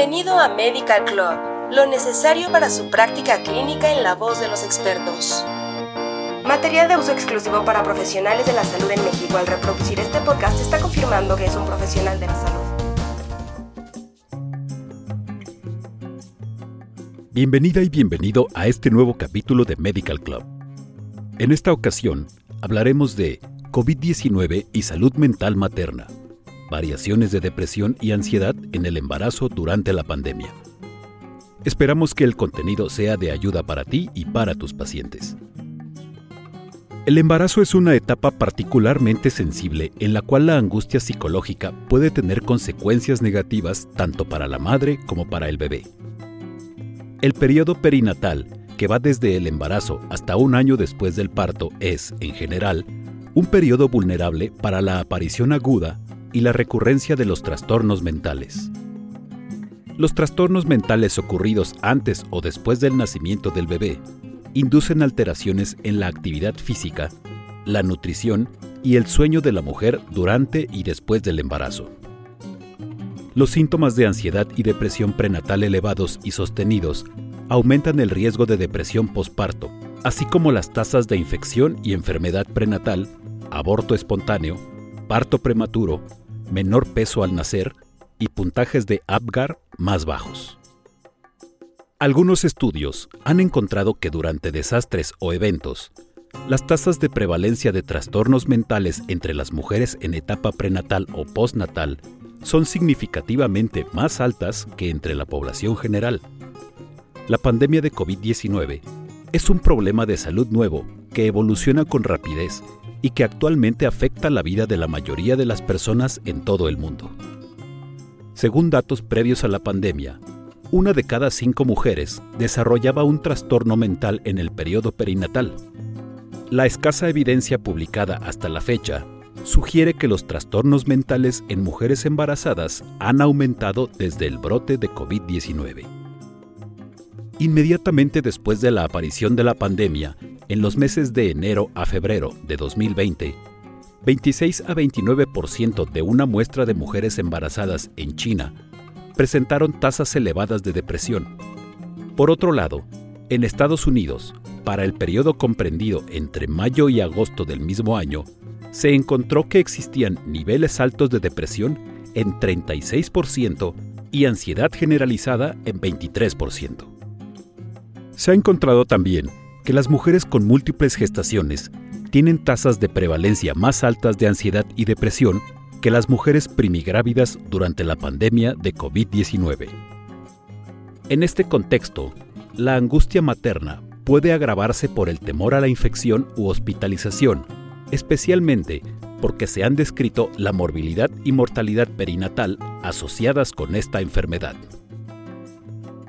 Bienvenido a Medical Club, lo necesario para su práctica clínica en la voz de los expertos. Material de uso exclusivo para profesionales de la salud en México. Al reproducir este podcast está confirmando que es un profesional de la salud. Bienvenida y bienvenido a este nuevo capítulo de Medical Club. En esta ocasión hablaremos de COVID-19 y salud mental materna variaciones de depresión y ansiedad en el embarazo durante la pandemia. Esperamos que el contenido sea de ayuda para ti y para tus pacientes. El embarazo es una etapa particularmente sensible en la cual la angustia psicológica puede tener consecuencias negativas tanto para la madre como para el bebé. El periodo perinatal, que va desde el embarazo hasta un año después del parto, es, en general, un periodo vulnerable para la aparición aguda y la recurrencia de los trastornos mentales. Los trastornos mentales ocurridos antes o después del nacimiento del bebé inducen alteraciones en la actividad física, la nutrición y el sueño de la mujer durante y después del embarazo. Los síntomas de ansiedad y depresión prenatal elevados y sostenidos aumentan el riesgo de depresión posparto, así como las tasas de infección y enfermedad prenatal, aborto espontáneo, parto prematuro menor peso al nacer y puntajes de APGAR más bajos. Algunos estudios han encontrado que durante desastres o eventos, las tasas de prevalencia de trastornos mentales entre las mujeres en etapa prenatal o postnatal son significativamente más altas que entre la población general. La pandemia de COVID-19 es un problema de salud nuevo que evoluciona con rapidez y que actualmente afecta la vida de la mayoría de las personas en todo el mundo. Según datos previos a la pandemia, una de cada cinco mujeres desarrollaba un trastorno mental en el periodo perinatal. La escasa evidencia publicada hasta la fecha sugiere que los trastornos mentales en mujeres embarazadas han aumentado desde el brote de COVID-19. Inmediatamente después de la aparición de la pandemia, en los meses de enero a febrero de 2020, 26 a 29% de una muestra de mujeres embarazadas en China presentaron tasas elevadas de depresión. Por otro lado, en Estados Unidos, para el periodo comprendido entre mayo y agosto del mismo año, se encontró que existían niveles altos de depresión en 36% y ansiedad generalizada en 23%. Se ha encontrado también que las mujeres con múltiples gestaciones tienen tasas de prevalencia más altas de ansiedad y depresión que las mujeres primigrávidas durante la pandemia de COVID-19. En este contexto, la angustia materna puede agravarse por el temor a la infección u hospitalización, especialmente porque se han descrito la morbilidad y mortalidad perinatal asociadas con esta enfermedad.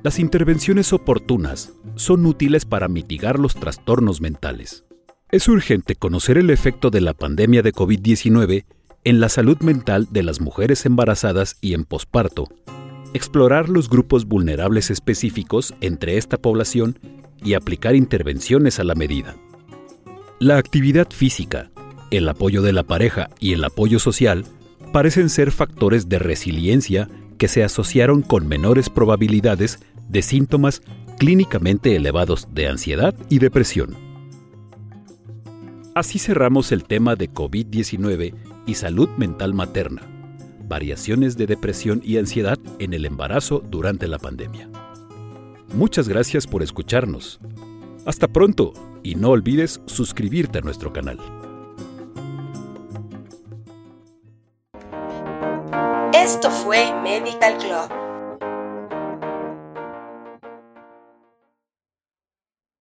Las intervenciones oportunas son útiles para mitigar los trastornos mentales. Es urgente conocer el efecto de la pandemia de COVID-19 en la salud mental de las mujeres embarazadas y en posparto, explorar los grupos vulnerables específicos entre esta población y aplicar intervenciones a la medida. La actividad física, el apoyo de la pareja y el apoyo social parecen ser factores de resiliencia que se asociaron con menores probabilidades de síntomas clínicamente elevados de ansiedad y depresión. Así cerramos el tema de COVID-19 y salud mental materna, variaciones de depresión y ansiedad en el embarazo durante la pandemia. Muchas gracias por escucharnos. Hasta pronto y no olvides suscribirte a nuestro canal. Esto fue Medical Club